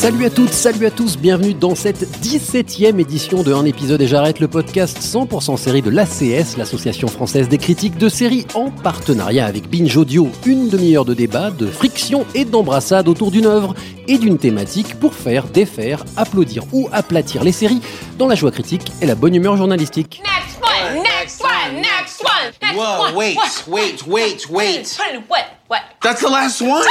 Salut à toutes, salut à tous, bienvenue dans cette 17e édition de Un épisode et j'arrête le podcast 100% série de l'ACS, l'Association française des critiques de séries, en partenariat avec Binge Audio, une demi-heure de débat, de friction et d'embrassade autour d'une œuvre et d'une thématique pour faire, défaire, applaudir ou aplatir les séries dans la joie critique et la bonne humeur journalistique. Next one, next one, next one, next Whoa, one. wait, what, wait, wait, wait. What, what? That's the last one?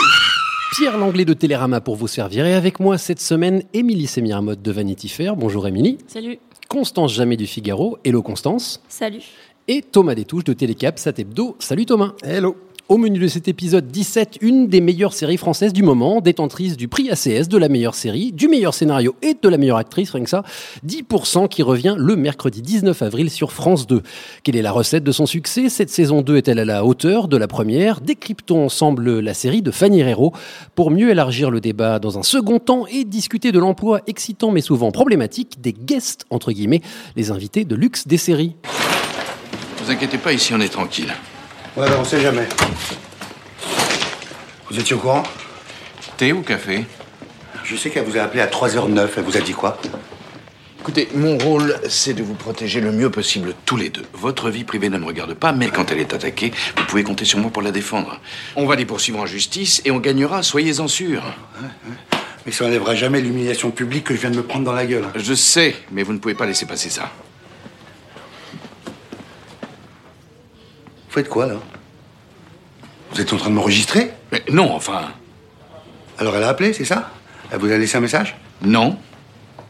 Pierre Langlais de Télérama pour vous servir et avec moi cette semaine, Émilie Sémiramotte de Vanity Fair. Bonjour Émilie. Salut. Constance Jamais du Figaro. Hello Constance. Salut. Et Thomas Détouche de Télécap, Satebdo. Salut Thomas. Hello. Au menu de cet épisode 17, une des meilleures séries françaises du moment, détentrice du prix ACS de la meilleure série, du meilleur scénario et de la meilleure actrice, rien que ça. 10% qui revient le mercredi 19 avril sur France 2. Quelle est la recette de son succès? Cette saison 2 est-elle à la hauteur de la première? Décryptons ensemble la série de Fanny Herrero pour mieux élargir le débat dans un second temps et discuter de l'emploi excitant mais souvent problématique des guests, entre guillemets, les invités de luxe des séries. vous inquiétez pas, ici on est tranquille. Ouais, ben, on sait jamais. Vous étiez au courant? Thé ou café? Je sais qu'elle vous a appelé à 3h09. Elle vous a dit quoi? Écoutez, mon rôle, c'est de vous protéger le mieux possible tous les deux. Votre vie privée ne me regarde pas, mais quand elle est attaquée, vous pouvez compter sur moi pour la défendre. On va les poursuivre en justice et on gagnera, soyez-en sûrs. Mais ça n'enlèvera jamais l'humiliation publique que je viens de me prendre dans la gueule. Je sais, mais vous ne pouvez pas laisser passer ça. Vous faites quoi, là Vous êtes en train de m'enregistrer? Mais non, enfin, Alors elle a appelé, c'est ça? Elle vous a laissé un message? Non.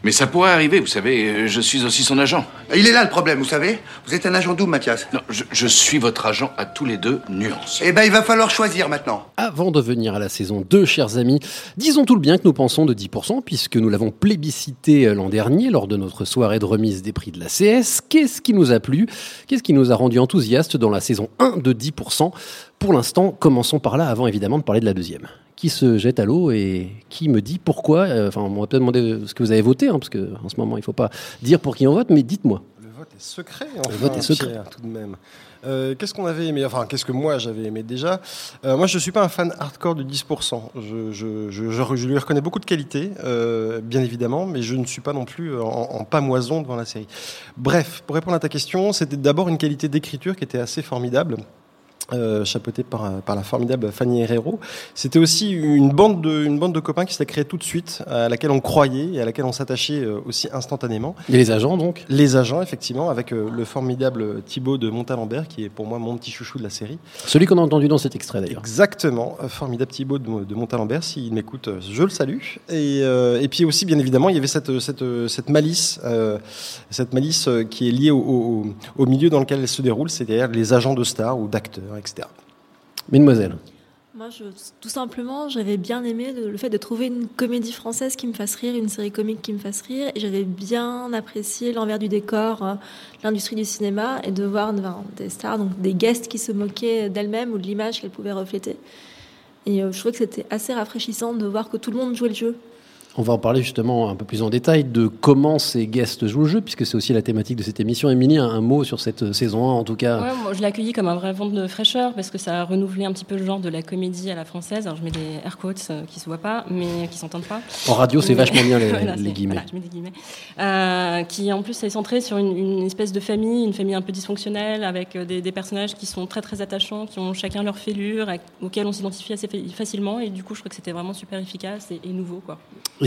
Mais ça pourrait arriver, vous savez, je suis aussi son agent. Il est là le problème, vous savez Vous êtes un agent double, Mathias. Non, je, je suis votre agent à tous les deux, nuance. Eh ben, il va falloir choisir maintenant. Avant de venir à la saison 2, chers amis, disons tout le bien que nous pensons de 10%, puisque nous l'avons plébiscité euh, l'an dernier lors de notre soirée de remise des prix de la CS. Qu'est-ce qui nous a plu? Qu'est-ce qui nous a rendu enthousiastes dans la saison 1 de 10% Pour l'instant, commençons par là, avant évidemment de parler de la deuxième. Qui se jette à l'eau et qui me dit pourquoi euh, Enfin, on va peut-être demander ce que vous avez voté, hein, parce qu'en ce moment, il ne faut pas dire pour qui on vote, mais dites-moi. Le vote est secret, Le enfin, vote est secret. Pierre, tout de même. Euh, qu'est-ce qu'on avait aimé Enfin, qu'est-ce que moi j'avais aimé déjà? Euh, Moi, je ne suis pas un fan hardcore de 10%. Je, je, je, je- je lui reconnais beaucoup de qualités, euh, bien évidemment, mais je ne suis pas non plus en, en pamoison devant la série. Bref, pour répondre à ta question, c'était d'abord une qualité d'écriture qui était assez formidable. Euh, chapeauté par, par la formidable Fanny Herrero. C'était aussi une bande, de, une bande de copains qui s'était créée tout de suite, à laquelle on croyait et à laquelle on s'attachait euh, aussi instantanément. Et les agents, donc? Les agents, effectivement, avec euh, le formidable Thibaut de Montalembert, qui est pour moi mon petit chouchou de la série. Celui qu'on a entendu dans cet extrait d'ailleurs. Exactement, euh, formidable Thibaut de, de Montalembert, s'il m'écoute, euh, je le salue. Et, euh, et puis aussi, bien évidemment, il y avait cette, cette, cette malice, euh, cette malice euh, qui est liée au, au- au milieu dans lequel elle se déroule, c'est-à-dire les agents de stars ou d'acteurs, etc. Mesdemoiselles. Moi, tout simplement, j'avais bien aimé le, fait de trouver une comédie française qui me fasse rire, une série comique qui me fasse rire. Et j'avais bien apprécié l'envers du décor, euh, l'industrie du cinéma, et de voir des stars, donc des guests qui se moquaient d'elles-mêmes ou de l'image qu'elles pouvaient refléter. Et euh, je trouvais que c'était assez rafraîchissant de voir que tout le monde jouait le jeu. On va en parler justement un peu plus en détail de comment ces guests jouent le jeu, puisque c'est aussi la thématique de cette émission. Émilie, un, un mot sur cette saison 1 en tout cas. Ouais, moi, je l'ai accueilli comme un vrai vent de fraîcheur parce que ça a renouvelé un petit peu le genre de la comédie à la française. Alors je mets des air quotes euh, qui se voient pas, mais qui s'entendent pas. En radio, c'est Mais- vachement bien les, Voilà, les c'est- guillemets. voilà, je mets des guillemets. Euh, qui en plus est centré sur une, une espèce de famille, une famille un peu dysfonctionnelle, avec euh, des, des personnages qui sont très très attachants, qui ont chacun leur fêlure, auxquels on s'identifie assez fa- facilement. Et du coup, je crois que c'était vraiment super efficace et, et nouveau. Quoi.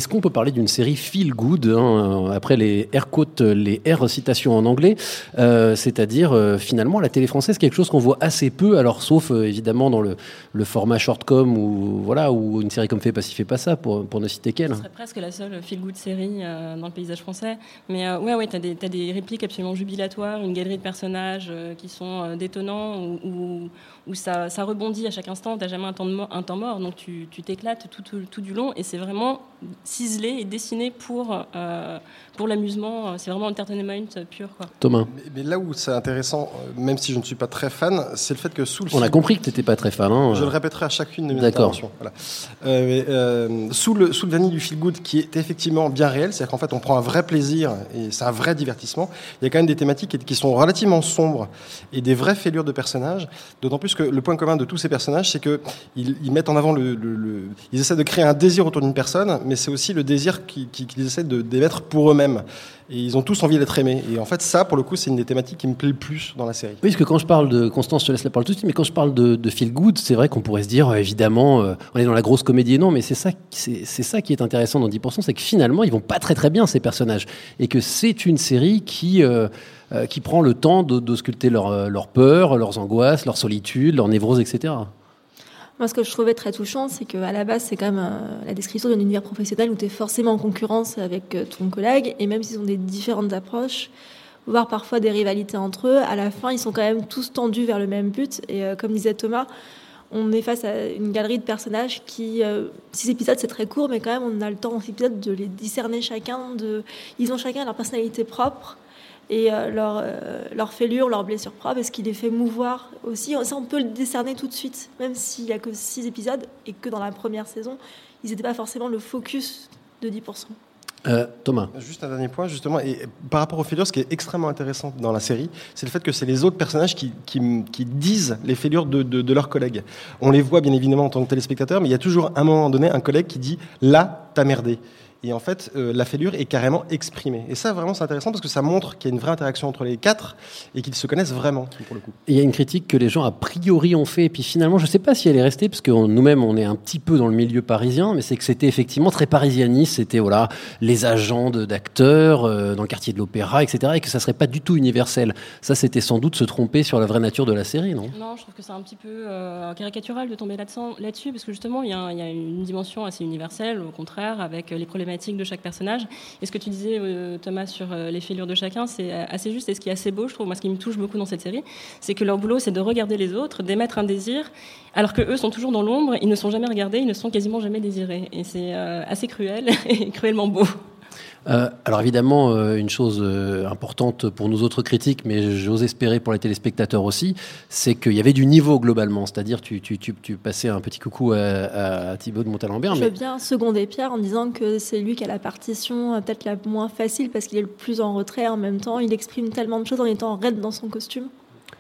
Est-ce qu'on peut parler d'une série feel good hein, euh, après les air quotes, les air citations en anglais, euh, c'est-à-dire euh, finalement la télé française quelque chose qu'on voit assez peu, alors sauf euh, évidemment dans le, le format shortcom ou voilà ou une série comme Fait pas ci fait pas ça pour, pour ne citer qu'elle. Ce serait presque la seule feel-good série euh, dans le paysage français. Mais euh, ouais, ouais, t'as des, t'as des répliques absolument jubilatoires, une galerie de personnages euh, qui sont euh, détonnants, où, où, où ça, ça rebondit à chaque instant, t'as jamais un temps, un temps mort, donc tu tu t'éclates tout, tout, tout du long, et c'est vraiment ciselé et dessiné pour, euh, pour l'amusement. C'est vraiment entertainment pur. Quoi. Thomas. Mais, mais là où c'est intéressant, euh, même si je ne suis pas très fan, c'est le fait que sous le On a compris que tu n'étais pas très fan. hein. Je le répéterai à chacune de mes D'accord. interventions. Voilà. Euh, mais, euh, sous, le, sous le vernis du feel good, qui est effectivement bien réel, c'est-à-dire qu'en fait, on prend un vrai plaisir et c'est un vrai divertissement. Il y a quand même des thématiques qui, sont relativement sombres et des vraies fêlures de personnages. D'autant plus que le point commun de tous ces personnages, c'est que ils, ils mettent en avant le, le- le- ils essaient de créer un désir autour d'une personne, mais c'est aussi le désir qui- qui- qu'ils essaient de d'émettre pour eux-mêmes. Et ils ont tous envie d'être aimés. Et en fait, ça, pour le coup, c'est une des thématiques qui me plaît le plus dans la série. Oui, parce que quand je parle de Constance, je te laisse la parole tout de suite, mais quand je parle de, de feel good, c'est vrai qu'on pourrait se dire, euh, évidemment, euh, on est dans la grosse comédie. Non, mais c'est ça, ça qui est intéressant dans 10%, c'est que finalement, ils vont pas très très bien ces personnages, et que c'est une série qui euh, qui prend le temps de- leurs peurs, leurs angoisses, leur solitude, leurs névroses, etc. Moi, ce que je trouvais très touchant, c'est qu'à la base, c'est quand même euh, la description d'un univers professionnel où tu es forcément en concurrence avec euh, ton collègue, et même s'ils ont des différentes approches, voire parfois des rivalités entre eux, à la fin, ils sont quand même tous tendus vers le même but. Et euh, comme disait Thomas, on est face à une galerie de personnages qui, six épisodes, c'est très court, mais quand même, on a le temps dans six épisodes de les discerner chacun. Ils ont chacun leur personnalité propre et euh, leur, euh, leur fêlure, leur blessure propre, et ce qui les fait mouvoir aussi? Ça, on peut le discerner tout de suite, même s'il n'y a que six épisodes et que dans la première saison, ils n'étaient pas forcément le focus de 10%. Euh, Thomas. Juste un dernier point, justement, et par rapport aux fêlures, ce qui est extrêmement intéressant dans la série, c'est le fait que c'est les autres personnages qui, qui, qui disent les fêlures de, de, de leurs collègues. On les voit bien évidemment en tant que téléspectateur, mais il y a toujours à un moment donné un collègue qui dit là, t'as merdé. Et en fait, euh, la fêlure est carrément exprimée. Et ça, vraiment, c'est intéressant parce que ça montre qu'il y a une vraie interaction entre les quatre et qu'ils se connaissent vraiment, pour le coup. Il y a une critique que les gens a priori ont fait, et puis finalement, je ne sais pas si elle est restée, parce que on- nous-mêmes, on est un petit peu dans le milieu parisien, mais c'est que c'était effectivement très parisianiste. C'était voilà les agents d'acteurs euh, dans le quartier de l'Opéra, etc., et que ça serait pas du tout universel. Ça, c'était sans doute se tromper sur la vraie nature de la série, non? Non, je trouve que c'est un petit peu euh, caricatural de tomber là-dessus, parce que justement, il y, y a une dimension assez universelle, au contraire, avec les problématiques de chaque personnage. Et ce que tu disais, euh, Thomas, sur euh, les fêlures de chacun, c'est euh, assez juste. Et ce qui est assez beau, je trouve, moi, ce qui me touche beaucoup dans cette série, c'est que leur boulot, c'est de regarder les autres, d'émettre un désir, alors que eux sont toujours dans l'ombre, ils ne sont jamais regardés, ils ne sont quasiment jamais désirés. Et c'est assez cruel et cruellement beau. Euh, alors évidemment, euh, une chose euh, importante pour nous autres critiques, mais j'ose espérer pour les téléspectateurs aussi, c'est qu'il y avait du niveau globalement. C'est-à-dire, tu, tu, tu, tu passais un petit coucou à, à Thibaut de Montalembert, Je mais veux bien seconder Pierre en disant que c'est lui qui a la partition peut-être la moins facile parce qu'il est le plus en retrait en même temps. Il exprime tellement de choses en étant raide dans son costume.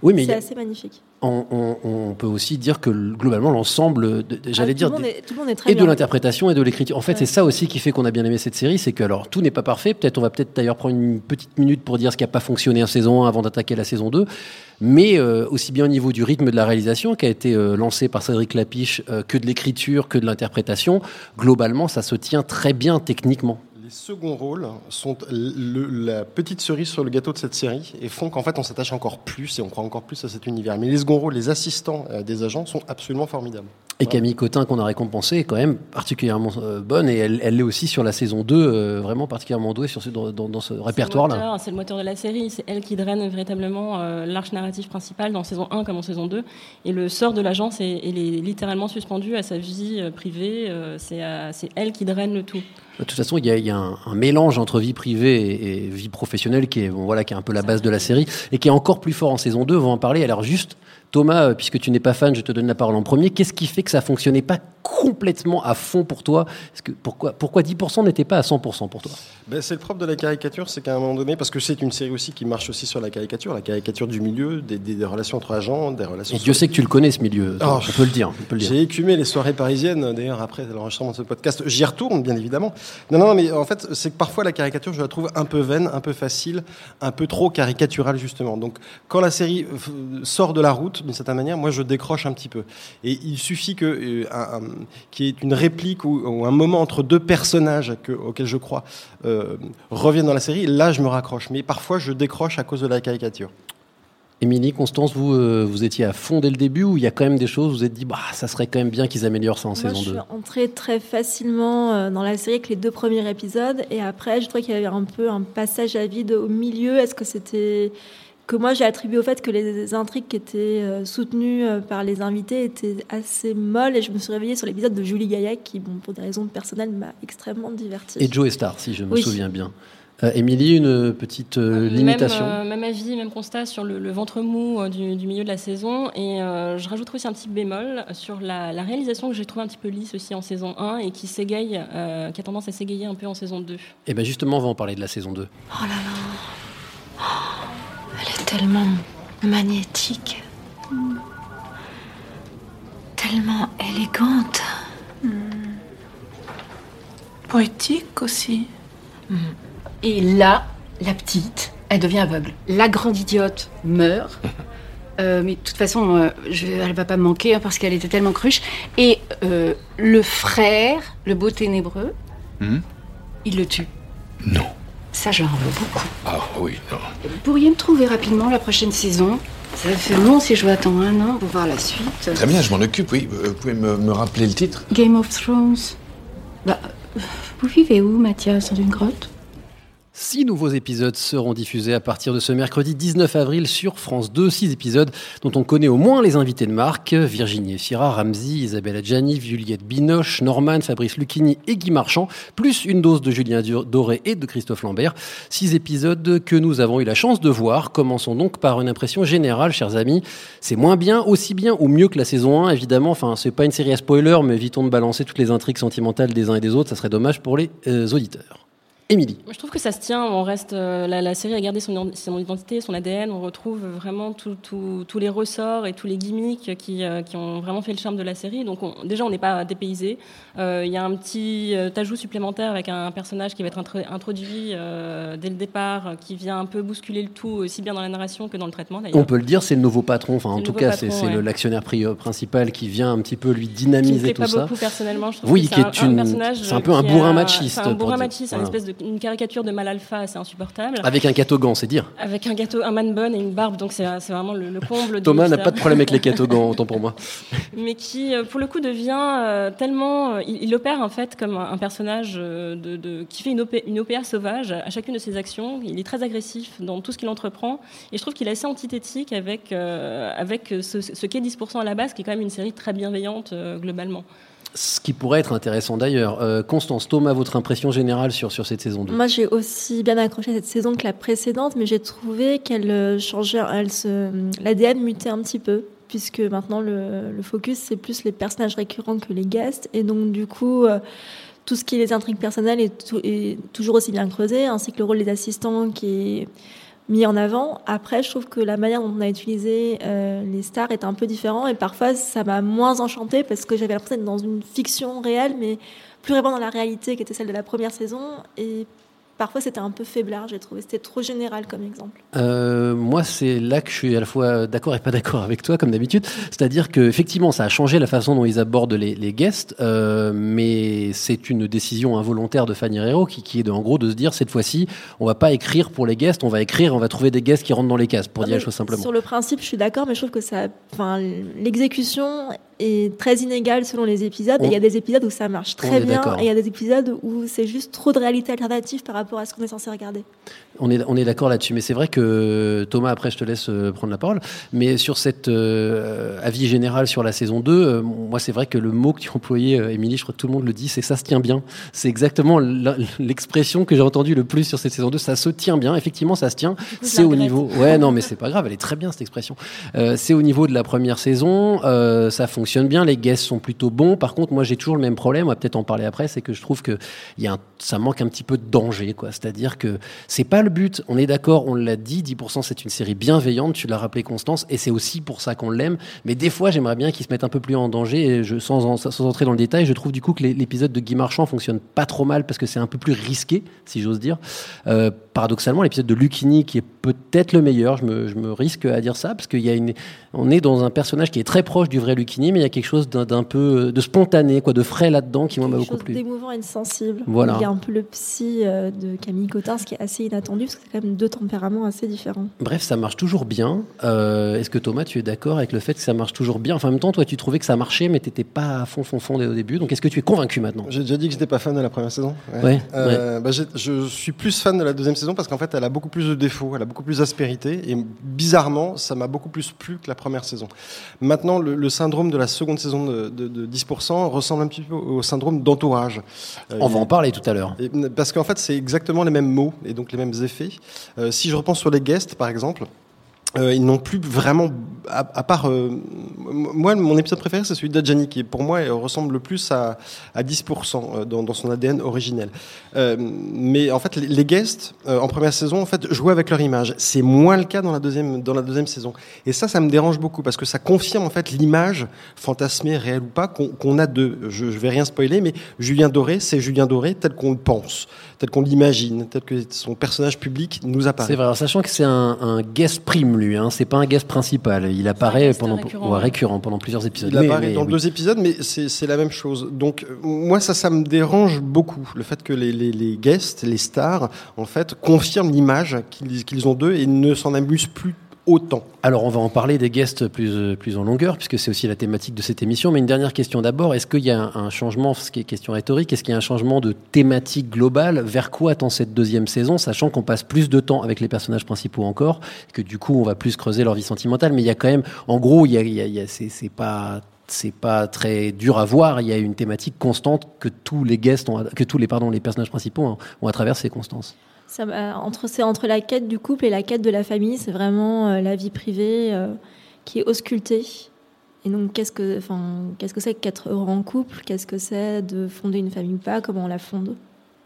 Oui, mais C'est a- assez magnifique. on, on- on peut aussi dire que globalement l'ensemble, j'allais Ah, dire, est, est et de l'interprétation et de l'écriture. En fait, Ouais. c'est ça aussi qui fait qu'on a bien aimé cette série, c'est que alors tout n'est pas parfait. Peut-être on va peut-être d'ailleurs prendre une petite minute pour dire ce qui n'a pas fonctionné en saison 1 avant d'attaquer la saison 2. Mais euh, aussi bien au niveau du rythme de la réalisation qui a été euh, lancé par Cédric Lapiche, euh, que de l'écriture, que de l'interprétation, globalement, ça se tient très bien techniquement. Les seconds rôles sont la petite cerise sur le gâteau de cette série et font qu'en fait on s'attache encore plus et on croit encore plus à cet univers. Mais les seconds rôles, les assistants euh, des agents sont absolument formidables. Et Camille Cotin, qu'on a récompensé, est quand même particulièrement euh, bonne. Et elle elle l'est aussi sur la saison 2, euh, vraiment particulièrement douée sur ce, dans, ce répertoire-là. moteur, C'est le moteur de la série. C'est elle qui draine véritablement euh, l'arche narrative principale dans saison 1 comme en saison 2. Et le sort de l'agence est, est littéralement suspendu à sa vie privée. c'est elle qui draine le tout. De toute façon, il y a, il y a un, un mélange entre vie privée et, et vie professionnelle qui est, bon, voilà, qui est un peu la base de la série et qui est encore plus fort en saison 2. On va en parler. Alors juste, Thomas, euh, puisque tu n'es pas fan, je te donne la parole en premier. Qu'est-ce qui fait que ça fonctionnait pas complètement à fond pour toi que, pourquoi, pourquoi 10% n'était pas à 100% pour toi? Ben, c'est le propre de la caricature, c'est qu'à un moment donné, parce que c'est une série aussi qui marche aussi sur la caricature, la caricature du milieu, des, des- des relations entre agents, des relations. Et Dieu sait que tu le connais ce milieu. Oh, on peut le dire. J'ai écumé les soirées parisiennes, d'ailleurs, après l'enregistrement de ce podcast. J'y retourne, bien évidemment. Non, non, mais en fait, c'est que parfois la caricature, je la trouve un peu vaine, un peu facile, un peu trop caricaturale, justement. Donc, quand la série euh, sort de la route, d'une certaine manière, moi, je décroche un petit peu. Et il suffit que, euh, un- un- qu'il y ait une réplique ou, ou un moment entre deux personnages que, auxquels je crois euh, reviennent dans la série. Là, je me raccroche. Mais parfois, je décroche à cause de la caricature. Émilie, Constance, vous, euh, vous étiez à fond dès le début ou il y a quand même des choses où vous vous êtes dit, bah, ça serait quand même bien qu'ils améliorent ça en Moi, saison je 2 suis entrée très facilement euh, dans la série avec les deux premiers épisodes. Et après, je trouvais qu'il y avait un peu un passage à vide au milieu. Est-ce que c'était que moi j'ai attribué au fait que les intrigues qui étaient euh, soutenues euh, par les invités étaient assez molles et je me suis réveillée sur l'épisode de Julie Gaillac qui, bon, pour des raisons personnelles, m'a extrêmement divertie. Et Joe Star, si je me Oui. souviens bien. Euh, Émilie, une petite euh, limitation Même, euh, même avis, même constat sur le, le ventre mou euh, du, du milieu de la saison. Et euh, je rajouterai aussi un petit bémol sur la, la réalisation que j'ai trouvé un petit peu lisse aussi en saison 1 et qui s'égaye, euh, qui a tendance à s'égayer un peu en saison 2. Et bien justement, on va en parler de la saison 2. Oh là là. Oh, tellement magnétique. Tellement élégante. Poétique aussi. Et là, la petite, elle devient aveugle. La grande idiote meurt. Euh, mais de toute façon, euh, je, elle va pas me manquer hein, parce qu'elle était tellement cruche. Et euh, le frère, le beau ténébreux, Hmm il le tue. Non. Ça, j'en veux beaucoup. Ah oui, non. Vous pourriez me trouver rapidement la prochaine saison Ça fait long si je dois attendre un an pour voir la suite. Très bien, je m'en occupe, oui. Euh, Vous pouvez me, me rappeler le titre? Game of Thrones. Bah, euh, vous vivez où, Mathias? Dans une grotte? Six nouveaux épisodes seront diffusés à partir de ce mercredi 19 avril sur France 2. Six épisodes dont on connaît au moins les invités de marque Virginie Efira, Ramsey, Isabelle Adjani, Juliette Binoche, Norman, Fabrice Lucchini et Guy Marchand, plus une dose de Julien Doré et de Christophe Lambert. Six épisodes que nous avons eu la chance de voir. Commençons donc par une impression générale, chers amis. C'est moins bien, aussi bien ou mieux que la saison 1, évidemment. Enfin, c'est pas une série à spoiler, mais évitons de balancer toutes les intrigues sentimentales des uns et des autres? Ça serait dommage pour les euh, auditeurs. Émilie. Je trouve que ça se tient. On reste, euh, la, la série a gardé son, son identité, son ADN. On retrouve vraiment tous les ressorts et tous les gimmicks qui, euh, qui ont vraiment fait le charme de la série. Donc, on- déjà, on n'est pas dépaysé. Euh, Il y a un petit ajout supplémentaire avec un personnage qui va être intro- introduit dès le départ, qui vient un peu bousculer le tout, aussi bien dans la narration que dans le traitement. d'ailleurs. On peut le dire, c'est le nouveau patron. Enfin, en tout cas, c'est ouais. l'actionnaire pri- principal qui vient un petit peu lui qui me dynamiser plaît tout pas ça. beaucoup personnellement. Je trouve Oui, que qui c'est est un, personnage c'est un peu un qui bourrin a- machiste, un bourrin machiste, Voilà. une espèce de une caricature de mal alpha, c'est insupportable. Avec un catogan, c'est dire. Avec un gâteau, un man bun et une barbe, donc c'est vraiment le, le comble. Thomas n'a pas de problème avec les catogans, autant pour moi. Mais qui, euh, pour le coup, devient euh, tellement. euh, il, il opère en fait comme un, un personnage de, de- qui fait une, OP une OPA sauvage à chacune de ses actions. Il est très agressif dans tout ce qu'il entreprend. Et je trouve qu'il est assez antithétique avec, euh, avec ce, ce qu'est 10% à la base, qui est quand même une série très bienveillante euh, globalement. Ce qui pourrait être intéressant d'ailleurs. Euh, Constance, Thomas, votre impression générale sur, sur cette saison 2 Moi, j'ai aussi bien accroché à cette saison que la précédente, mais j'ai trouvé qu'elle euh, changeait, elle se, l'ADN mutait un petit peu, puisque maintenant le, focus c'est plus les personnages récurrents que les guests, et donc du coup. euh, tout ce qui est les intrigues personnelles est, est toujours aussi bien creusé, ainsi que le rôle des assistants qui est mis en avant. Après, je trouve que la manière dont on a utilisé euh, les stars est un peu différent et parfois ça m'a moins enchanté parce que j'avais l'impression d'être dans une fiction réelle, mais plus vraiment dans la réalité qui était celle de la première saison. Et parfois c'était un peu faiblard, j'ai trouvé. C'était trop général comme exemple. Euh, moi, c'est là que je suis à la fois d'accord et pas d'accord avec toi, comme d'habitude. C'est-à-dire que effectivement, ça a changé la façon dont ils abordent les, les guests, euh, mais c'est une décision involontaire de Fanny Herrero qui, qui est de, en gros de se dire cette fois-ci, on va pas écrire pour les guests, on va écrire, on va trouver des guests qui rentrent dans les cases, pour Ah, dire les choses simplement. Sur le principe, je suis d'accord, mais je trouve que ça, enfin, l'exécution est très inégale selon les épisodes. On- il y a des épisodes où ça marche très bien, et il y a des épisodes où c'est juste trop de réalité alternative par rapport à ce qu'on est censé regarder. On est, on est d'accord là-dessus, mais c'est vrai que Thomas, après je te laisse euh, prendre la parole, mais sur cet euh, avis général sur la saison 2, euh, moi c'est vrai que le mot que tu employais, Émilie, je crois que tout le monde le dit, c'est ça se tient bien. C'est exactement l'expression que j'ai entendue le plus sur cette saison 2, ça se tient bien, effectivement ça se tient, c'est au niveau... Ouais, non mais c'est pas grave, elle est très bien cette expression. Euh, c'est au niveau de la première saison, ça fonctionne bien, les guests sont plutôt bons, par contre moi j'ai toujours le même problème, on va peut-être en parler après, c'est que je trouve que y a un- ça manque un petit peu de danger, quoi. C'est-à-dire que c'est pas le but. On est d'accord, on l'a dit, 10% c'est une série bienveillante, tu l'as rappelé Constance, et c'est aussi pour ça qu'on l'aime. Mais des fois, j'aimerais bien qu'ils se mettent un peu plus en danger, et je, sans, en- sans entrer dans le détail, je trouve du coup que l'épisode de Guy Marchand fonctionne pas trop mal parce que c'est un peu plus risqué, si j'ose dire. Euh, paradoxalement, l'épisode de Lucchini, qui est peut-être le meilleur, je me, je me risque à dire ça, parce qu'il y a une, on est dans un personnage qui est très proche du vrai Lucchini, mais il y a quelque chose d'un peu de spontané, quoi, de frais là-dedans qui m'a beaucoup plu. d'émouvant et de sensible. Voilà. Il y a un peu le psy euh, de Camille Cotin, ce qui est assez inattendu, parce que c'est quand même deux tempéraments assez différents. Bref, ça marche toujours bien. Euh, Est-ce que Thomas, tu es d'accord avec le fait que ça marche toujours bien? Enfin, en même temps, toi, tu trouvais que ça marchait, mais t'étais pas à fond, fond, fond dès au début. Donc, est-ce que tu es convaincu maintenant? J'ai déjà dit que j'étais pas fan de la première saison. Ouais, Euh, bah, je suis plus fan de la deuxième saison parce qu'en fait, elle a beaucoup plus de défauts, elle a beaucoup plus d'aspérité et bizarrement, ça m'a beaucoup plus plu que la première saison. Maintenant, le, le syndrome de la seconde saison de, de- de 10% ressemble un petit peu au syndrome d'entourage. Euh, On va il- en parler tout à l'heure. parce qu'en fait, c'est exactement les mêmes mots et donc les mêmes effets. Euh, si je repense sur les guests, par exemple, euh, ils n'ont plus vraiment, à, part, euh, moi, mon épisode préféré, c'est celui d'Adjani, qui pour moi ressemble le plus à, à 10% euh, dans, son ADN originel. Mais en fait, les, guests, en première saison, en fait, jouaient avec leur image. C'est moins le cas dans la deuxième, dans la deuxième saison. Et ça, ça me dérange beaucoup parce que ça confirme en fait l'image, fantasmée, réelle ou pas, qu'on qu'on a de, je, je vais rien spoiler, mais Julien Doré, c'est Julien Doré tel qu'on le pense, tel qu'on l'imagine, tel que son personnage public nous apparaît. C'est vrai, alors, sachant que c'est un, un guest prime, lui, hein, c'est pas un guest principal. Il apparaît pendant, récurrent, ouais, récurrent pendant plusieurs épisodes. Il Mais- apparaît mais dans oui. deux épisodes, mais c'est la même chose. Donc, moi, ça, ça me dérange beaucoup. Le fait que les, les, les guests, les stars, en fait, confirment l'image qu'ils qu'ils ont d'eux et ne s'en amusent plus autant. Alors, on va en parler des guests plus, euh, plus en longueur, puisque c'est aussi la thématique de cette émission. Mais une dernière question d'abord. Est-ce qu'il y a un, changement, ce qui est question rhétorique, est-ce qu'il y a un changement de thématique globale? Vers quoi tend cette deuxième saison, sachant qu'on passe plus de temps avec les personnages principaux encore, que du coup, on va plus creuser leur vie sentimentale? Mais il y a quand même, en gros, il y a, il y a- il y a- c'est pas c'est pas très dur à voir. Il y a une thématique constante que tous les guests, ont, que tous les pardon, les personnages principaux ont à travers ces constances. Entre, c'est entre la quête du couple et la quête de la famille, c'est vraiment euh, la vie privée euh, qui est auscultée. Et donc, qu'est-ce que, enfin, qu'est-ce que c'est qu'être heureux en couple? Qu'est-ce que c'est de fonder une famille ou pas? Comment on la fonde?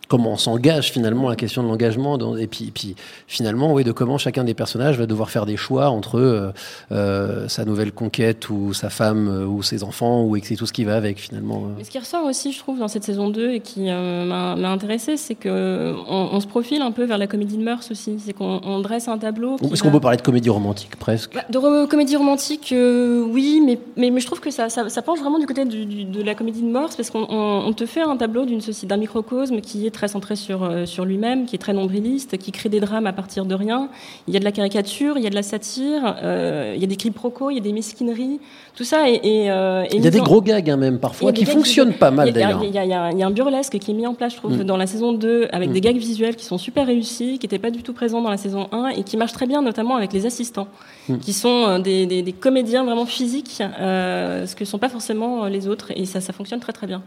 Comment on s'engage finalement, la question de l'engagement, dans- et puis, et puis finalement, oui, de comment chacun des personnages va devoir faire des choix entre euh, euh, sa nouvelle conquête ou sa femme euh, ou ses enfants ou et tout ce qui va avec finalement. Mais ce qui ressort aussi, je trouve, dans cette saison 2 et qui euh, m'a intéressé, c'est que on, on se profile un peu vers la comédie de mœurs aussi. C'est qu'on on dresse un tableau. Est-ce va- qu'on peut parler de comédie romantique presque? Bah, de comédie romantique, oui, mais, mais, mais je trouve que ça, ça, ça penche vraiment du côté du- du- de la comédie de mœurs, parce qu'on on, on te fait un tableau d'un microcosme qui est très centré sur, euh, sur lui-même, qui est très nombriliste, qui crée des drames à partir de rien. Il y a de la caricature, il y a de la satire, euh, il y a des quiproquos, il y a des mesquineries, tout ça. est- est, euh, est Il y a des en- gros gags hein, même parfois qui fonctionnent pas mal d'ailleurs. Il y, a- il un- il y a un burlesque qui est mis en place, je trouve, Mm. dans la saison 2, avec Mm. des gags visuels qui sont super réussis, qui n'étaient pas du tout présents dans la saison 1 et qui marchent très bien, notamment avec les assistants, Mm. qui sont des, des- des comédiens vraiment physiques, euh, ce que ne sont pas forcément les autres, et ça, ça fonctionne très très bien.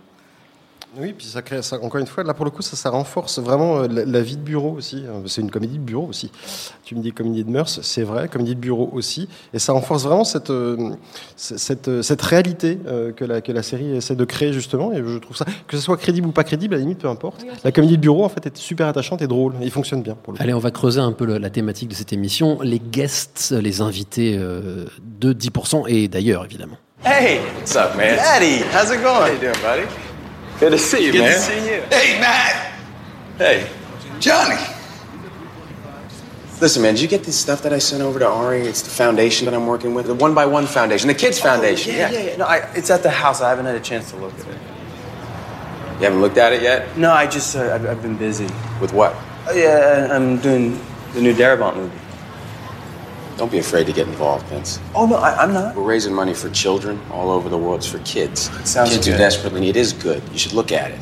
Oui, puis ça crée, ça, encore une fois, là pour le coup, ça, ça renforce vraiment euh, la, la vie de bureau aussi. Euh, C'est une comédie de bureau aussi. Tu me dis comédie de mœurs, c'est vrai, comédie de bureau aussi. Et ça renforce vraiment cette, euh, cette, euh, cette réalité que, la, que la série essaie de créer justement. Et je trouve ça, que ce soit crédible ou pas crédible, à la limite, peu importe. La comédie de bureau, en fait, est super attachante et drôle. Et il fonctionne bien pour le coup. Allez, on va creuser un peu le- la thématique de cette émission, les guests, les invités euh, de 10% et d'ailleurs évidemment. Hey! What's up, man? Eddie, how's it going? How you doing, buddy? Good to see you, Good to man. see you. Hey, Matt! Hey. Johnny! Listen, man, did you get this stuff that I sent over to Ari? It's the foundation that I'm working with, the One by One Foundation, the Kids Foundation. Oh, yeah, yeah, yeah. No, I, it's at the house. I haven't had a chance to look at it. You haven't looked at it yet? No, I just, uh, I've, I've been busy. With what? Oh, yeah, I'm doing the new Darabont movie. Don't be afraid to get involved, Vince. Oh, no, I, I'm not. We're raising money for children all over the world. It's for kids. sounds kids who good. desperately need. It is good. You should look at it.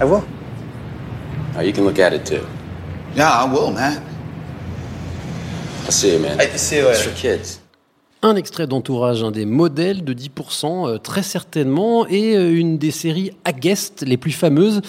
I will. Now you can look at it too. Yeah, I will, Matt. I'll see you, man. Hey, see you It's later. for kids. Un extrait d'entourage, un des modèles de 10%, euh, très certainement, et euh, une des séries à guest les plus fameuses.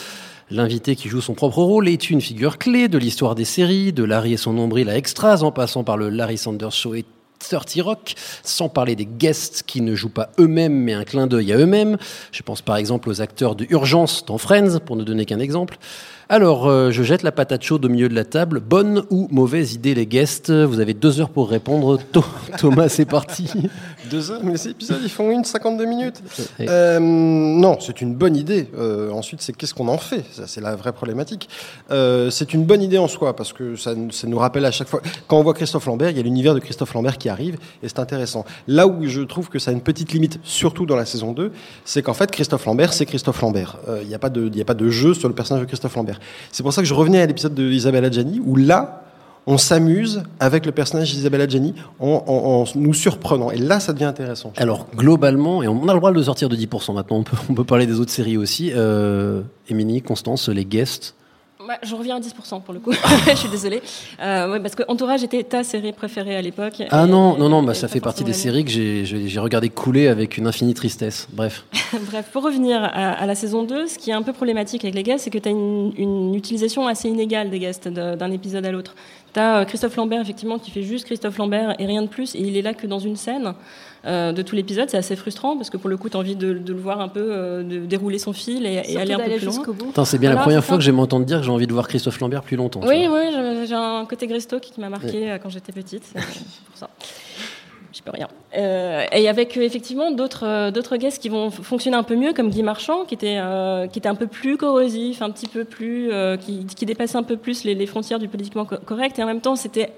L'invité qui joue son propre rôle est une figure clé de l'histoire des séries, de Larry et son nombril à Extras, en passant par le Larry Sanders Show et 30 Rock, sans parler des guests qui ne jouent pas eux-mêmes mais un clin d'œil à eux-mêmes. Je pense par exemple aux acteurs de Urgence dans Friends, pour ne donner qu'un exemple. Alors, euh, je jette la patate chaude au milieu de la table. Bonne ou mauvaise idée, les guests? Vous avez deux heures pour répondre. Tho- Thomas, c'est parti. Deux heures, mais ces épisodes, ils font une 52 minutes. Euh, non, c'est une bonne idée. Euh, ensuite, c'est qu'est-ce qu'on en fait? Ça, c'est la vraie problématique. C'est une bonne idée en soi, parce que ça, ça nous rappelle à chaque fois... Quand on voit Christophe Lambert, il y a l'univers de Christophe Lambert qui arrive, et c'est intéressant. Là où je trouve que ça a une petite limite, surtout dans la saison 2, c'est qu'en fait, Christophe Lambert, c'est Christophe Lambert. Il n'y a, pas de- il y a pas de jeu sur le personnage de Christophe Lambert. C'est pour ça que je revenais à l'épisode de Isabelle Adjani, où là, on s'amuse avec le personnage d'Isabelle Adjani en, nous surprenant. Et là, ça devient intéressant. Alors, globalement, et on a le droit de sortir de 10% maintenant, on peut, on peut parler des autres séries aussi. Euh, Émilie, Constance, les guests. Ouais, je reviens à 10% pour le coup. je suis désolée. Euh, ouais, parce que Entourage était ta série préférée à l'époque. Ah non, non, non, bah, ça fait partie des séries que j'ai- regardé couler avec une infinie tristesse. Bref. Bref, pour revenir à, à la saison 2, ce qui est un peu problématique avec les guests, c'est que tu as une, une utilisation assez inégale des guests d'un épisode à l'autre. Tu as Christophe Lambert, effectivement, qui fait juste Christophe Lambert et rien de plus, et il est là que dans une scène euh, de tout l'épisode. C'est assez frustrant, parce que pour le coup, tu as envie de, de le voir un peu euh, de dérouler son fil et, aller un peu plus loin. c'est bien la première fois que j'ai entendu dire que j'ai envie de voir Christophe Lambert plus longtemps. Oui, oui, j'ai- un côté Greystock qui m'a marqué euh, quand j'étais petite, c'est pour ça. Je peux rien. Euh, et avec effectivement d'autres euh, d'autres guests qui vont fonctionner un peu mieux, comme Guy Marchand, qui était euh, qui était un peu plus corrosif, un petit peu plus qui, qui dépassait un peu plus les, frontières du politiquement co- correct, et en même temps c'était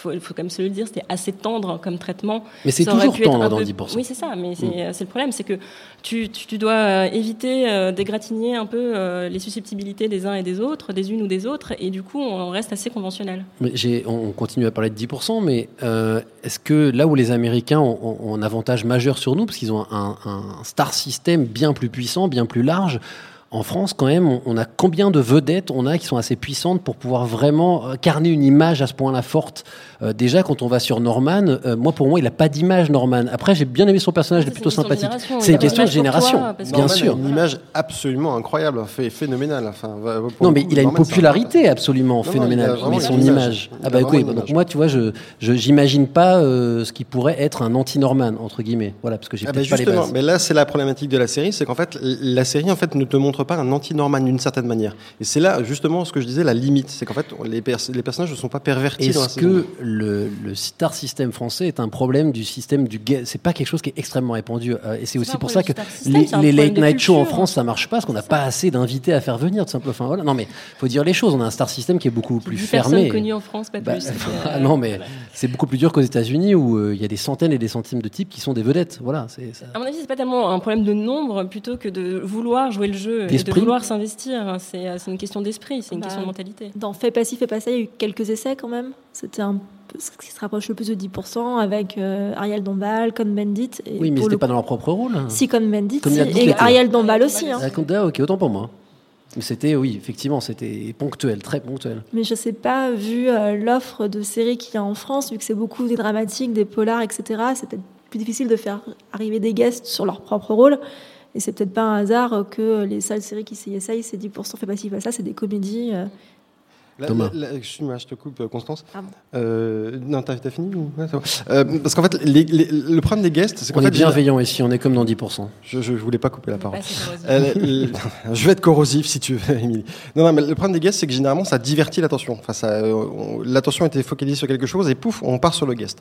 faut, faut quand même se le dire, c'était assez tendre comme traitement. Mais c'est toujours tendre dans peu- 10%. Oui, c'est ça, mais c'est Mm. c'est le problème, c'est que tu, tu, tu dois euh, éviter euh, d'égratigner un peu euh, les susceptibilité des uns et des autres, des unes ou des autres, et du coup, on reste assez conventionnel. Mais on on continue à parler de 10%, mais euh, est-ce que là où les Américains ont, ont- ont un avantage majeur sur nous, parce qu'ils ont un, un star system bien plus puissant, bien plus large, en France, quand même, on, a combien de vedettes on a qui sont assez puissantes pour pouvoir vraiment euh, carner une image à ce point-là forte? Euh, Déjà, quand on va sur Norman, euh, moi, pour moi, il n'a pas d'image, Norman. Après, j'ai bien aimé son personnage, il est plutôt sympathique. C'est une a question de génération, toi, bien Norman a sûr. une image absolument incroyable, fait- phénoménale. Enfin, Non, mais coup, il a une Norman, popularité absolument Non, a phénoménale. mais son image. Ah a bah écoute, donc image. moi, tu vois, je j'imagine pas euh, ce qui pourrait être un anti-Norman entre guillemets. Voilà, parce que j'ai Ah bah pas les bases. mais là c'est la problématique de la série, c'est qu'en fait la série en fait ne te montre pas un anti-Norman d'une certaine manière. Et c'est là justement ce que je disais la limite, c'est qu'en fait les, pers- les personnages ne sont pas pervertis Est-ce que le, le star system français est un problème du système du gay C'est pas quelque chose qui est extrêmement répandu. euh, et c'est aussi pour ça que les, late night shows en. France ça marche pas parce qu'on n'a pas assez d'invités à faire venir tout simplement. Enfin, voilà. Non mais faut dire les choses. On a un star system qui est beaucoup plus 10 fermé. personnes connues en France, pas Bah, plus. ah non mais c'est beaucoup plus dur qu'aux États-Unis où euh, il y a des centaines et des centimes de types qui sont des vedettes. Voilà, c'est ça. À mon avis, c'est pas tellement un problème de nombre plutôt que de vouloir jouer le jeu de vouloir s'investir. C'est euh, c'est une question d'esprit, c'est une Bah, question de mentalité. Dans Fais pas ci, fais pas ça, il y a eu quelques essais quand même. C'était un peu ce qui se rapproche le plus de 10% avec euh, Ariel Dombal, Cohn-Bendit. et Oui, mais c'était pas dans leur propre rôle. Si, Cohn-Bendit, Cohn-Bendit et Ariel Dombal aussi. hein. Ah, ah, ok, autant pour moi. Mais c'était, oui, effectivement, c'était ponctuel, très ponctuel. Mais je sais pas, vu euh, l'offre de séries qu'il y a en France, vu que c'est beaucoup des dramatiques, des polars, etc., c'est peut-être plus difficile de faire arriver des guests sur leur propre rôle. Et c'est peut-être pas un hasard que les seules séries qui s'y essayent, c'est 10% fait pas ci, pas ça, c'est des comédies. Thomas. excuse-moi, je te coupe, euh, Constance. Ah bon. Euh, non, t'as t'as fini ou- ouais, bon. Euh, Parce qu'en fait, les- les- le problème des guests, c'est qu'en On est bienveillant ici, on est comme dans 10%. Je, je voulais pas couper la parole. Euh, le- je vais être corrosif si tu veux, Émilie. Non, non, mais le problème des guests, c'est que généralement, ça divertit l'attention. Enfin, ça, on- l'attention était focalisée sur quelque chose et pouf, on part sur le guest.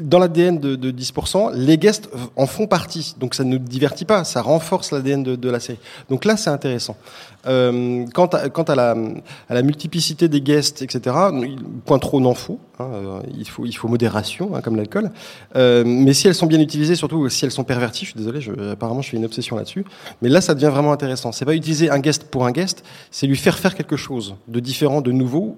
Dans l'ADN de, de 10%, les guests en font partie. Donc, ça ne divertit pas, ça renforce l'ADN de, de la série. Donc là, c'est intéressant. Euh, quant à, quant à la, à la multiplicité des guests, etc., point trop n'en faut. hein, euh, il faut. Il faut modération, hein, comme l'alcool. Euh, mais si elles sont bien utilisées, surtout si elles sont perverties, je suis désolé, apparemment je fais une obsession là-dessus. Mais là, ça devient vraiment intéressant. C'est pas utiliser un guest pour un guest, c'est lui faire faire quelque chose de différent, de nouveau,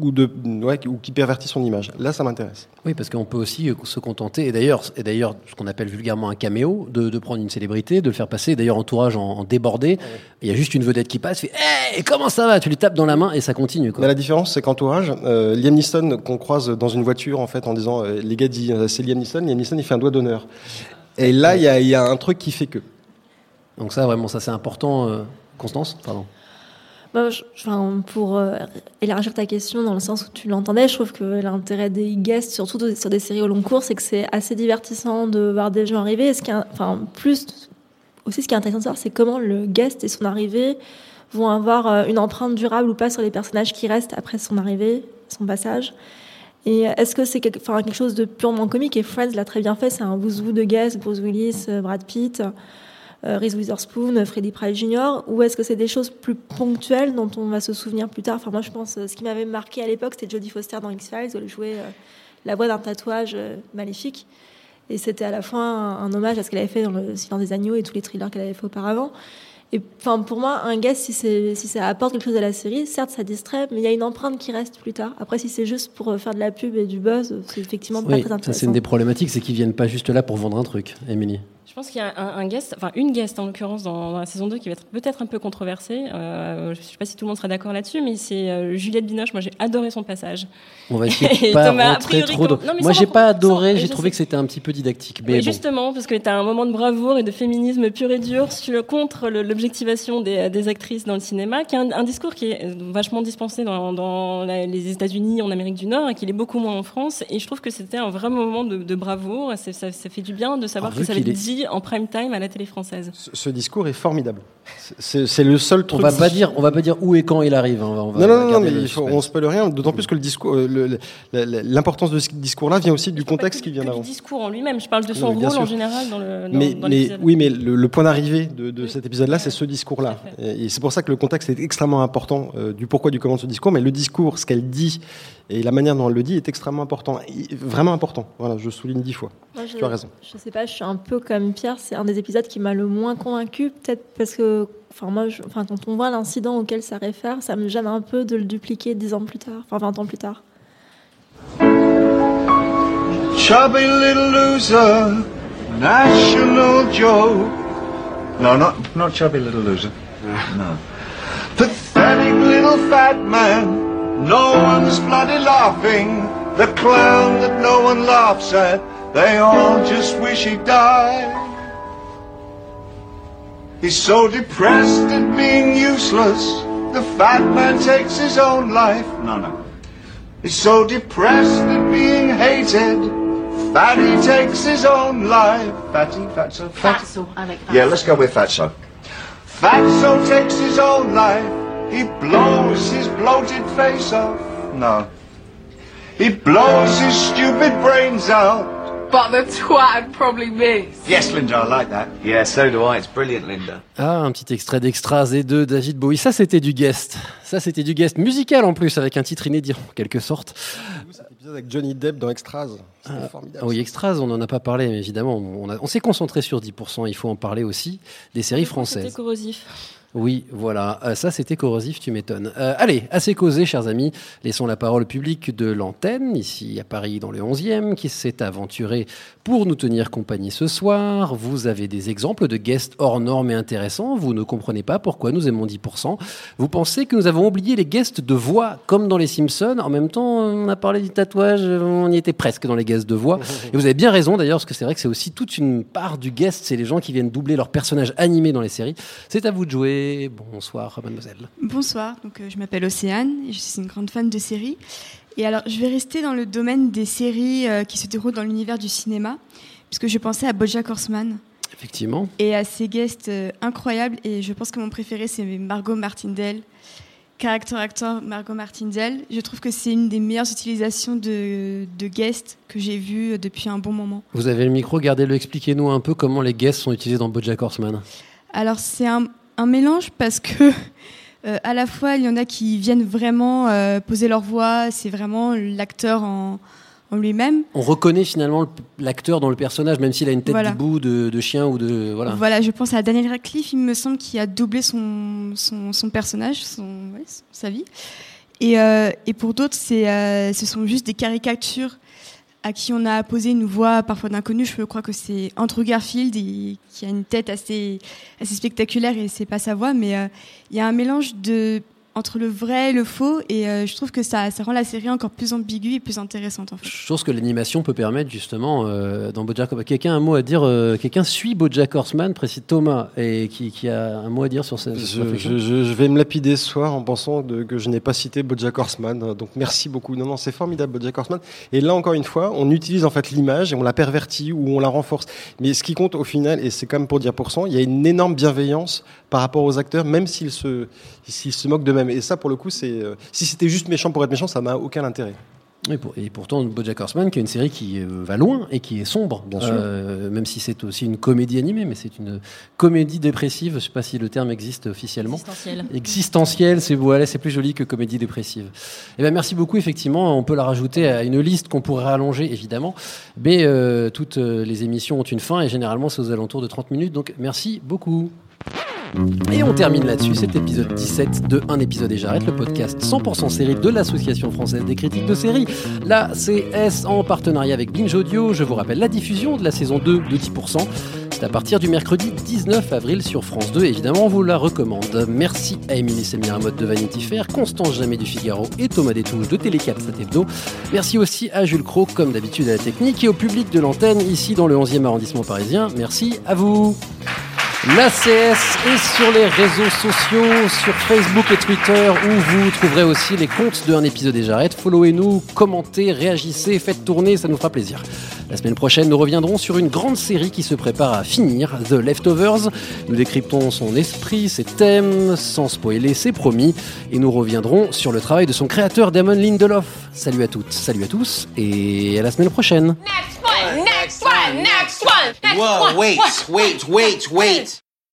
ou, de, ouais, ou qui pervertit son image. Là, ça m'intéresse. Oui, parce qu'on peut aussi euh, se contenter, et d'ailleurs, et d'ailleurs, ce qu'on appelle vulgairement un caméo, de, de prendre une célébrité, de le faire passer, d'ailleurs, entourage en, en débordé. Il y a juste une vedette qui passe, fait Hey, comment ça va? Tu lui tapes dans la main et ça continue. Quoi. Mais la différence, c'est qu'entourage, euh, Liam Neeson qu'on croise dans une voiture en fait en disant euh, les gars disent euh, c'est Liam Neeson, Liam Neeson il fait un doigt d'honneur. Et là, il y a, y a un truc qui fait que. Donc ça, vraiment, ça c'est important. euh, Constance Pardon. Bah, pour euh, élargir ta question dans le sens où tu l'entendais, je trouve que l'intérêt des guests, surtout sur des séries au long cours, c'est que c'est assez divertissant de voir des gens arriver. Et ce qui plus aussi, ce qui est intéressant de savoir, c'est comment le guest et son arrivée vont avoir euh, une empreinte durable ou pas sur les personnages qui restent après son arrivée, son passage. Et est-ce que c'est quelque, quelque chose de purement comique? Et Friends l'a très bien fait, c'est un bouzou de guest, Bruce Willis, euh, Brad Pitt, Reese Witherspoon, euh, Freddie Pryce Jr. Ou est-ce que c'est des choses plus ponctuelles dont on va se souvenir plus tard? Enfin, moi, je pense, euh, ce qui m'avait marqué à l'époque, c'était Jodie Foster dans X-Files, où elle jouait euh, la voix d'un tatouage euh, maléfique. Et c'était à la fois un, un hommage à ce qu'elle avait fait dans Le Silence des Agneaux et tous les thrillers qu'elle avait fait auparavant. Et enfin, pour moi, un guest, si, ça apporte quelque chose à la série, certes, ça distrait, mais il y a une empreinte qui reste plus tard. Après, si c'est juste pour euh, faire de la pub et du buzz, c'est effectivement pas Oui, très ça intéressant. c'est une des problématiques, c'est qu'ils viennent pas juste là pour vendre un truc, Émilie. Je pense qu'il y a un, un guest, enfin une guest en l'occurrence dans, dans la saison 2 qui va être peut-être un peu controversée. Euh, je ne sais pas si tout le monde sera d'accord là-dessus, mais c'est euh, Juliette Binoche. Moi, j'ai adoré son passage. On va essayer de pas Thomas, rentrer priori, trop. dans- non, Moi, j'ai pas adoré. J'ai trouvé sais- que c'était un petit peu didactique. Mais bon. justement, parce que tu as un moment de bravoure et de féminisme pur et dur sur, contre l'objectivation des, des actrices dans le cinéma, qui est un, un discours qui est vachement dispensé dans, dans la- les États-Unis, en Amérique du Nord, et qui l'est beaucoup moins en France. Et je trouve que c'était un vrai moment de, de bravoure. Ça, ça fait du bien de savoir que ça qu'il est- dit en prime time à la télé française. Ce- Ce discours est formidable. C'est le seul truc. On va pas dire, on va pas dire où et quand il arrive. hein, on va- on va Non, non, non, mais il faut, on spoil rien, d'autant plus que le discours, euh, l'importance de ce discours-là vient aussi du contexte qui vient Du d'avant. discours en lui-même, je parle de son rôle en général dans le dans, Mais, dans mais l'épisode. oui, mais le, le point d'arrivée de, de cet épisode-là, c'est ce discours-là. Et, et c'est pour ça que le contexte est extrêmement important euh, du pourquoi du comment de ce discours. Mais le discours, ce qu'elle dit et la manière dont elle le dit est extrêmement important, vraiment important. Voilà, je souligne dix fois. Moi, je, Tu as raison. Je sais pas, je suis un peu comme Pierre. C'est un des épisodes qui m'a le moins convaincu, peut-être parce que, enfin moi, je- enfin quand on voit l'incident auquel ça réfère, ça me gêne un peu de le dupliquer dix ans plus tard, enfin 20 ans plus tard. Chubby little loser, national joke. No, not not chubby little loser. No. Pathetic little fat man. No one's bloody laughing. The clown that no one laughs at. They all just wish he died. He's so depressed at being useless. The fat man takes his own life. No, no. He's so depressed at being hated. Fatty takes his own life. Fatty, fatso. Fatso, I like that. Yeah, let's go with Fatso. Fatso takes his own life. He blows his bloated face off. No. He blows his stupid brains out. But the twat would probably miss. Yes, Linda, I like that. Yeah, so do I. It's brilliant, Linda. Ah, un petit extrait d'Extras et de David Bowie. Ça, c'était du guest. Ça, c'était du guest musical en plus, avec un titre inédit en quelque sorte. Avec Johnny Depp dans Extras, c'était formidable. Ah oui, Extras, on n'en a pas parlé, mais évidemment, on, s'est concentré sur 10%. Il faut en parler aussi des séries C'était françaises. corrosif. Oui, voilà. Euh, ça, c'était corrosif, tu m'étonnes. Euh, allez, assez causé, chers amis. Laissons la parole au public de l'antenne, ici à Paris, dans le 11e, qui s'est aventuré pour nous tenir compagnie ce soir. Vous avez des exemples de guests hors normes et intéressants. Vous ne comprenez pas pourquoi nous aimons 10%. Vous pensez que nous avons oublié les guests de voix, comme dans les Simpsons. En même temps, on a parlé du tatouage, on y était presque dans les guests de voix. Et vous avez bien raison d'ailleurs, parce que c'est vrai que c'est aussi toute une part du guest, c'est les gens qui viennent doubler leurs personnages animés dans les séries. C'est à vous de jouer. Bonsoir, mademoiselle. Bonsoir, donc, euh, je m'appelle Océane et je suis une grande fan de séries. Et alors, je vais rester dans le domaine des séries euh, qui se déroulent dans l'univers du cinéma, puisque je pensais à Bojack Horseman Effectivement. et à ses guests euh, incroyables. Et je pense que mon préféré, c'est Margot Martindale, character actor Margot Martindale. Je trouve que c'est une des meilleures utilisations de, de guests que j'ai vues depuis un bon moment. Vous avez le micro, gardez-le, expliquez-nous un peu comment les guests sont utilisés dans BoJack Horseman. Alors c'est un, un mélange parce que euh, à la fois il y en a qui viennent vraiment euh, poser leur voix, c'est vraiment l'acteur en, en lui-même. On reconnaît finalement le- l'acteur dans le personnage, même s'il a une tête Voilà. de, de chien ou de... Voilà. Voilà. je pense à Daniel Radcliffe, il me semble, qui a doublé son, son, son personnage, son, ouais, sa vie. Et, euh, et pour d'autres, c'est, ce sont juste des caricatures à qui on a posé une voix parfois d'inconnu. Je crois que c'est Andrew Garfield, qui a une tête assez, assez spectaculaire et c'est pas sa voix, mais euh, il y a un mélange de entre le vrai et le faux, et euh, je trouve que ça, ça rend la série encore plus ambiguë et plus intéressante en fait. Chose que l'animation peut permettre justement euh, dans BoJack Horseman. Quelqu'un a un mot à dire euh, Quelqu'un suit BoJack Horseman, précise Thomas, et qui, qui a un mot à dire sur cette Je, je- je- je vais me lapider ce soir en pensant de- que je n'ai pas cité BoJack Horseman. Donc merci beaucoup. Non, non, c'est formidable BoJack Horseman. Et là encore une fois, on utilise en fait l'image et on la pervertit ou on la renforce. Mais ce qui compte au final, et c'est quand même pour dire pour cent, il y a une énorme bienveillance par rapport aux acteurs, même s'ils se, s'ils se moquent d'eux-mêmes. Et ça, pour le coup, c'est euh, si c'était juste méchant pour être méchant, ça n'a aucun intérêt. Et, pour- et pourtant, BoJack Horseman, qui est une série qui euh, va loin et qui est sombre, Bien sûr. Euh, même si c'est aussi une comédie animée, mais c'est une comédie dépressive. Je ne sais pas si le terme existe officiellement. Existentielle. Existentielle, c'est voilà, c'est plus joli que comédie dépressive. Eh ben, merci beaucoup. Effectivement, on peut la rajouter à une liste qu'on pourrait allonger, évidemment. Mais euh, toutes les émissions ont une fin et généralement, c'est aux alentours de 30 minutes. Donc, merci beaucoup. Et on termine là-dessus cet épisode 17 de Un épisode et j'arrête, le podcast 100% série de l'Association française des critiques de séries, la CS en partenariat avec Binge Audio. Je vous rappelle la diffusion de la saison 2 de 10%. C'est à partir du mercredi 19 avril sur France 2. Évidemment, on vous la recommande. Merci à Émilie Semiramotte de Vanity Fair, Constance Jamais du Figaro et Thomas Détouche de Télécap Sat Hebdo. Merci aussi à Jules Cro, comme d'habitude à la technique, et au public de l'antenne ici dans le 11e arrondissement parisien. Merci à vous. La CS est sur les réseaux sociaux, sur Facebook et Twitter, où vous trouverez aussi les comptes de Un épisode et j'arrête. Followez-nous, commentez, réagissez, faites tourner, ça nous fera plaisir. La semaine prochaine, nous reviendrons sur une grande série qui se prépare à finir, The Leftovers. Nous décryptons son esprit, ses thèmes, sans spoiler, c'est promis. Et nous reviendrons sur le travail de son créateur, Damon Lindelof. Salut à toutes, salut à tous, et à la semaine prochaine. Next one, next one, next one, next Whoa, one. wait, What? wait, wait, wait.